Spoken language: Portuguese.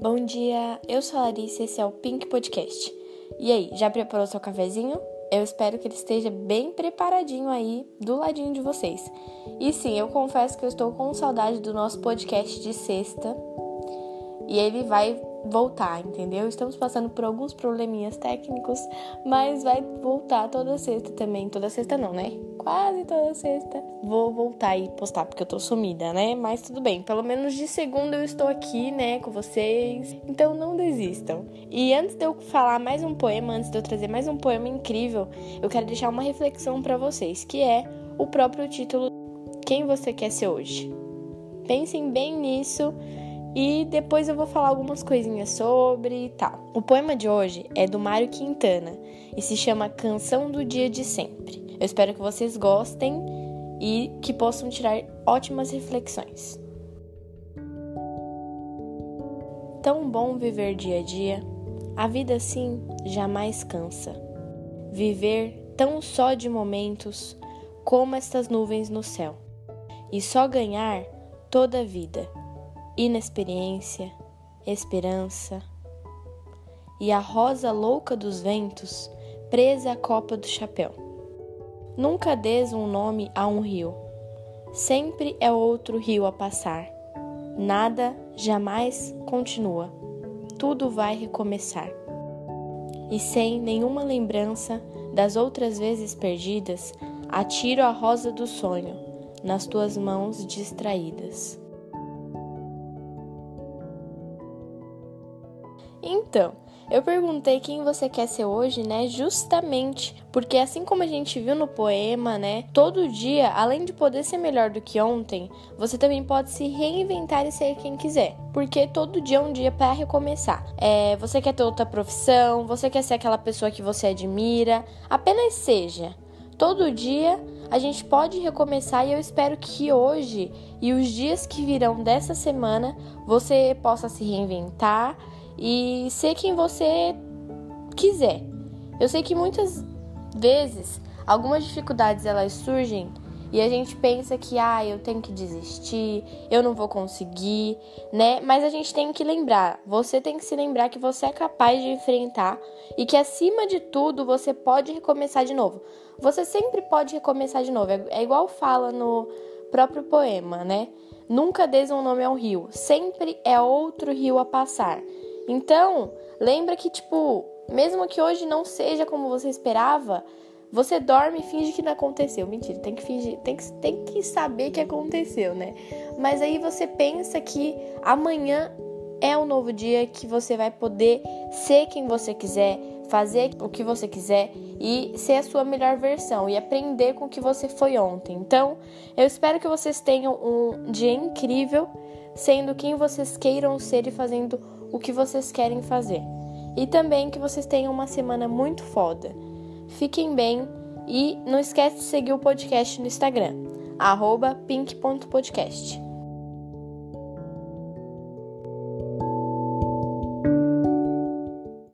Bom dia, eu sou a Larissa e esse é o Pink Podcast. E aí, já preparou seu cafezinho? Eu espero que ele esteja bem preparadinho aí do ladinho de vocês. E sim, eu confesso que eu estou com saudade do nosso podcast de sexta. E ele vai voltar, entendeu? Estamos passando por alguns probleminhas técnicos, mas vai voltar toda sexta também. Toda sexta não, né? Quase toda sexta. Vou voltar e postar porque eu tô sumida, né? Mas tudo bem, pelo menos de segunda eu estou aqui, né, com vocês. Então não desistam. E antes de eu falar mais um poema, antes de eu trazer mais um poema incrível, eu quero deixar uma reflexão para vocês, que é o próprio título Quem você quer ser hoje. Pensem bem nisso e depois eu vou falar algumas coisinhas sobre e tal. O poema de hoje é do Mário Quintana e se chama Canção do Dia de Sempre. Eu espero que vocês gostem e que possam tirar ótimas reflexões. Tão bom viver dia a dia, a vida assim jamais cansa. Viver tão só de momentos como estas nuvens no céu, e só ganhar toda a vida inexperiência, esperança e a rosa louca dos ventos presa à copa do chapéu. Nunca des um nome a um rio, sempre é outro rio a passar. Nada jamais continua, tudo vai recomeçar. E sem nenhuma lembrança das outras vezes perdidas, atiro a rosa do sonho nas tuas mãos distraídas. Então, eu perguntei quem você quer ser hoje, né? Justamente porque assim como a gente viu no poema, né? Todo dia, além de poder ser melhor do que ontem, você também pode se reinventar e ser quem quiser. Porque todo dia é um dia para recomeçar. É, você quer ter outra profissão, você quer ser aquela pessoa que você admira, apenas seja. Todo dia a gente pode recomeçar e eu espero que hoje e os dias que virão dessa semana você possa se reinventar e ser quem você quiser. Eu sei que muitas vezes algumas dificuldades elas surgem e a gente pensa que ah, eu tenho que desistir, eu não vou conseguir, né? Mas a gente tem que lembrar, você tem que se lembrar que você é capaz de enfrentar e que acima de tudo você pode recomeçar de novo. Você sempre pode recomeçar de novo. É, é igual fala no próprio poema, né? Nunca des um nome ao rio, sempre é outro rio a passar. Então, lembra que, tipo, mesmo que hoje não seja como você esperava, você dorme e finge que não aconteceu. Mentira, tem que fingir, tem que, tem que saber que aconteceu, né? Mas aí você pensa que amanhã é um novo dia que você vai poder ser quem você quiser, fazer o que você quiser e ser a sua melhor versão e aprender com o que você foi ontem. Então, eu espero que vocês tenham um dia incrível, sendo quem vocês queiram ser e fazendo o que vocês querem fazer. E também que vocês tenham uma semana muito foda. Fiquem bem e não esquece de seguir o podcast no Instagram, pink.podcast.